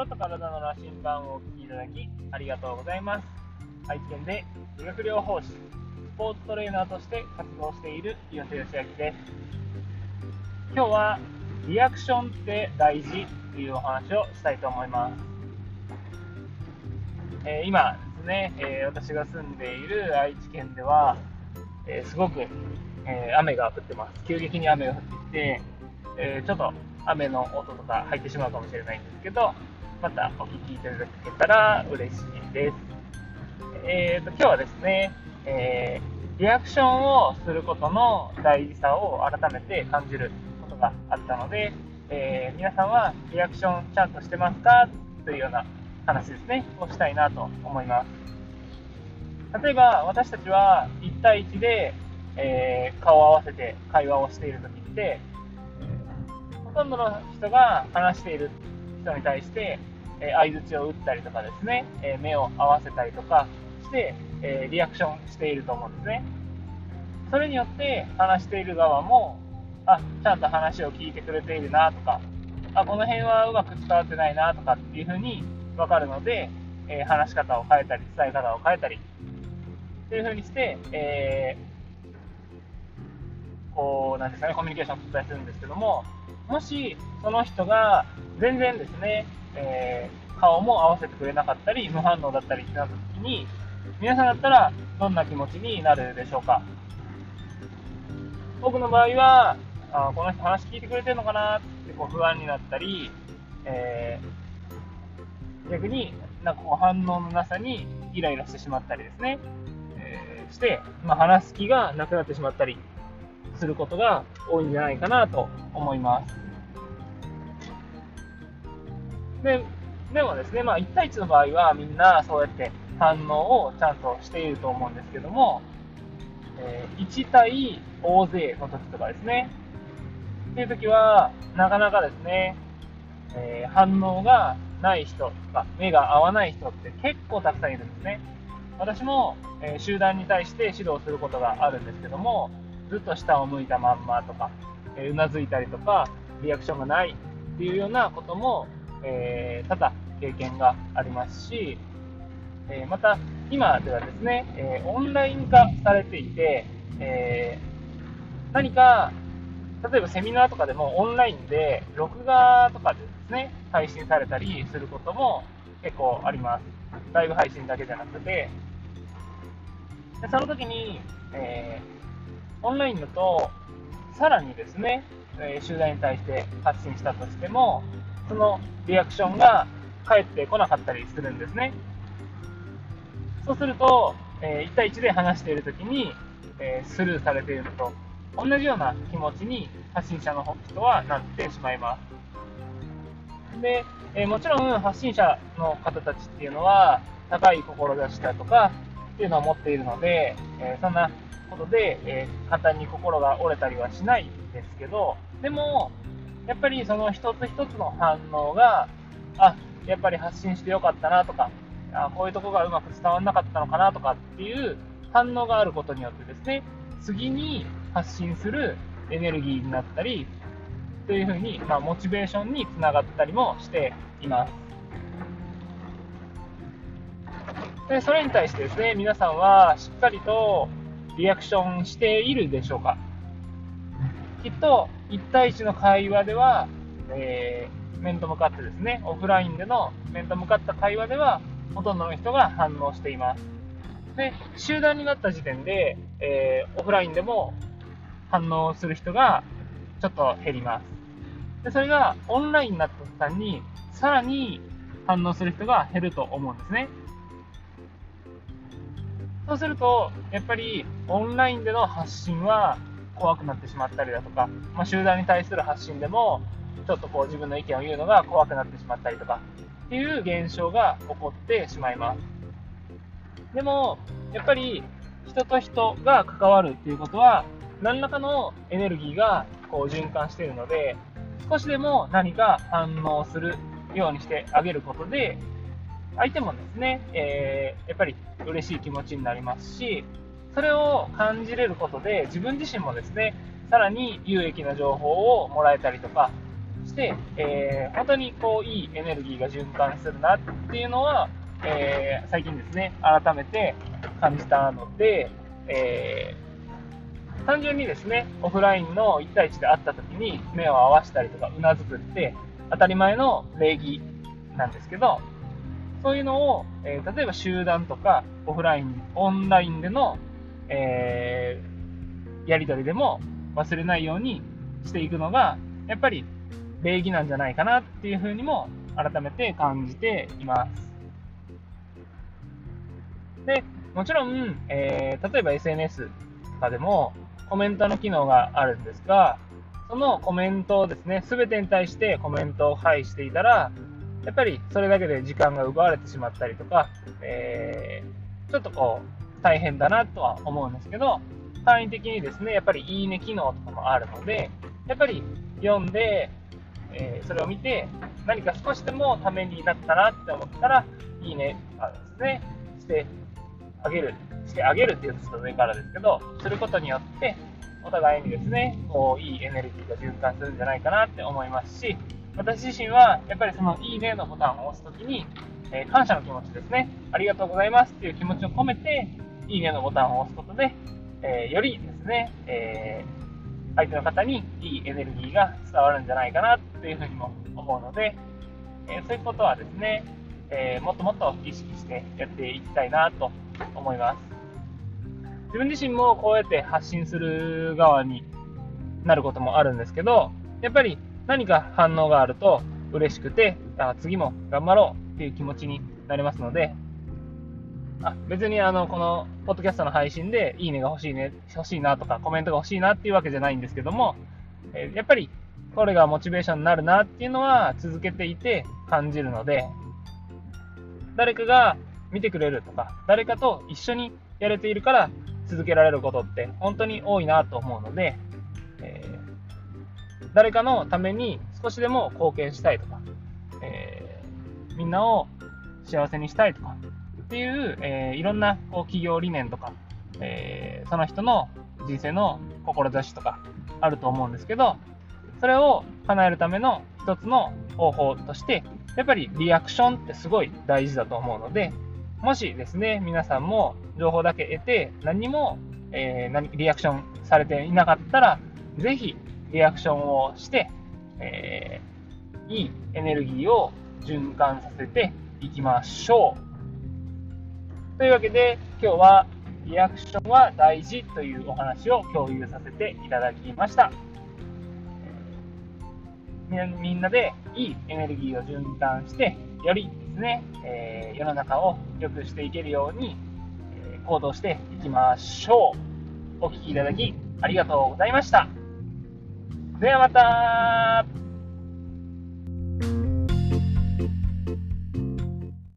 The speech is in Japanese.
心と体の羅針盤をお聞きいただきありがとうございます。愛知県で理学療法士、スポーツトレーナーとして活動している岩瀬義明です。今日はリアクションって大事というお話をしたいと思います。えー、今ですね、えー、私が住んでいる愛知県では、えー、すごく、え雨が降ってます。急激に雨が降ってきて、えちょっと雨の音とか入ってしまうかもしれないんですけど、またお聞きいただけたら嬉しいです。えーと、今日はですね、えー、リアクションをすることの大事さを改めて感じることがあったので、えー、皆さんはリアクションちゃんとしてますか？というような話ですね、をしたいなと思います。例えば、私たちは1対1で、えー、顔を合わせて会話をしているときって、ほとんどの人が話している人に対して、え相づちを打ったりとかですね、え目を合わせたりとかして、えリアクションしていると思うんですね。それによって話している側も、あ、ちゃんと話を聞いてくれているなとか、あ、この辺はうまく伝わってないなとかっていうふうに分かるので、え話し方を変えたり、伝え方を変えたり、っていうふうにして、えー、こう、なんですかね、コミュニケーションを取ったりするんですけども、もしその人が全然ですね、えー、顔も合わせてくれなかったり、無反応だったりってなった時に、皆さんだったらどんな気持ちになるでしょうか？僕の場合は、あこの人話聞いてくれてるのかな？ってこう不安になったり、えー、逆になんかこう反応のなさにイライラしてしまったりですね、えー、して、まあ、話す気がなくなってしまったり。することが多いんじゃないかなと思います。ででもですね、まあ、1対1の場合はみんなそうやって反応をちゃんとしていると思うんですけども、えー、1対大勢の時とかですね、っていう時は、なかなかですね、えー、反応がない人とか、目が合わない人って結構たくさんいるんですね。私も、えー、集団に対して指導することがあるんですけども、ずっと下を向いたまんまとか、えー、うなずいたりとか、リアクションがないっていうようなことも、えー、多々経験がありますし、え、また今ではですね、えオンライン化されていて、え何か、例えばセミナーとかでもオンラインで録画とかでですね、配信されたりすることも結構あります。ライブ配信だけじゃなくて、でその時に、えーオンラインだと、さらにですね、え集団に対して発信したとしても、そのリアクションが返ってこなかったりするんですね。そうすると、え1対1で話しているときに、えスルーされているのと同じような気持ちに発信者の人はなってしまいます。で、えもちろん発信者の方たちっていうのは高い志だとかっていうのを持っているので、えそんなことで、えー、簡単に心が折れたりはしないですけど、でも、やっぱりその一つ一つの反応が、あ、やっぱり発信してよかったなとか、あこういうとこがうまく伝わらなかったのかなとかっていう反応があることによってですね、次に発信するエネルギーになったり、というふうに、まあ、モチベーションにつながったりもしています。でそれに対してですね、皆さんはしっかりとリアクションしているでしょうかきっと1対1の会話では、えー、面と向かってですね、オフラインでの面と向かった会話では、ほとんどの人が反応しています。で、集団になった時点で、えー、オフラインでも反応する人がちょっと減ります。で、それがオンラインになった途端に、さらに反応する人が減ると思うんですね。そうすると、やっぱりオンラインでの発信は怖くなってしまったりだとか、まあ、集団に対する発信でも、ちょっとこう自分の意見を言うのが怖くなってしまったりとか、っていう現象が起こってしまいます。でも、やっぱり人と人が関わるっていうことは、何らかのエネルギーがこう循環しているので、少しでも何か反応するようにしてあげることで、相手もですね、えー、やっぱり嬉しい気持ちになりますし、それを感じれることで、自分自身もですね、さらに有益な情報をもらえたりとか、して、えー、本当にこういいエネルギーが循環するなっていうのは、えー、最近ですね、改めて感じたので、えー、単純にですね、オフラインの1対1で会った時に目を合わせたりとかうなずくって当たり前の礼儀なんですけど、そういうのを、えー、例えば集団とかオフライン、オンラインでの、えー、やり取りでも忘れないようにしていくのが、やっぱり礼儀なんじゃないかなっていうふうにも改めて感じています。で、もちろん、えー、例えば SNS とかでもコメントの機能があるんですが、そのコメントをですね、すべてに対してコメントを配していたら、やっぱりそれだけで時間が奪われてしまったりとか、えー、ちょっとこう、大変だなとは思うんですけど、単位的にですね、やっぱりいいね機能とかもあるので、やっぱり読んで、えー、それを見て、何か少しでもためになったなって思ったら、いいねとかですね、してあげる、してあげるっていうとちょっと上からですけど、することによって、お互いにですね、こう、いいエネルギーが循環するんじゃないかなって思いますし、私自身は、やっぱりそのいいねのボタンを押すときに、えー、感謝の気持ちですね、ありがとうございますっていう気持ちを込めて、いいねのボタンを押すことで、えー、よりですね、えー、相手の方にいいエネルギーが伝わるんじゃないかなっていうふうにも思うので、えそういうことはですね、えもっともっと意識してやっていきたいなと思います。自分自身もこうやって発信する側になることもあるんですけど、やっぱり何か反応があると嬉しくて、あ次も頑張ろうっていう気持ちになりますので、あ別にあのこのポッドキャストの配信でいいねが欲しいね、欲しいなとかコメントが欲しいなっていうわけじゃないんですけども、えやっぱりこれがモチベーションになるなっていうのは続けていて感じるので、誰かが見てくれるとか、誰かと一緒にやれているから続けられることって本当に多いなと思うので、えー、誰かのために少しでも貢献したいとか、えー、みんなを幸せにしたいとかっていう、えー、いろんなこう企業理念とか、えその人の人生の志とかあると思うんですけど、それを叶えるための一つの方法として、やっぱりリアクションってすごい大事だと思うので、もしですね、皆さんも情報だけ得て、何も、えー、何リアクションされていなかったら、ぜひリアクションをして、えー、いいエネルギーを循環させていきましょう。というわけで、今日はリアクションは大事というお話を共有させていただきました。みんなでいいエネルギーを循環して、よりですね、えー、世の中を良くしていけるように、え、行動していきましょう。お聴きいただきありがとうございました。ではまた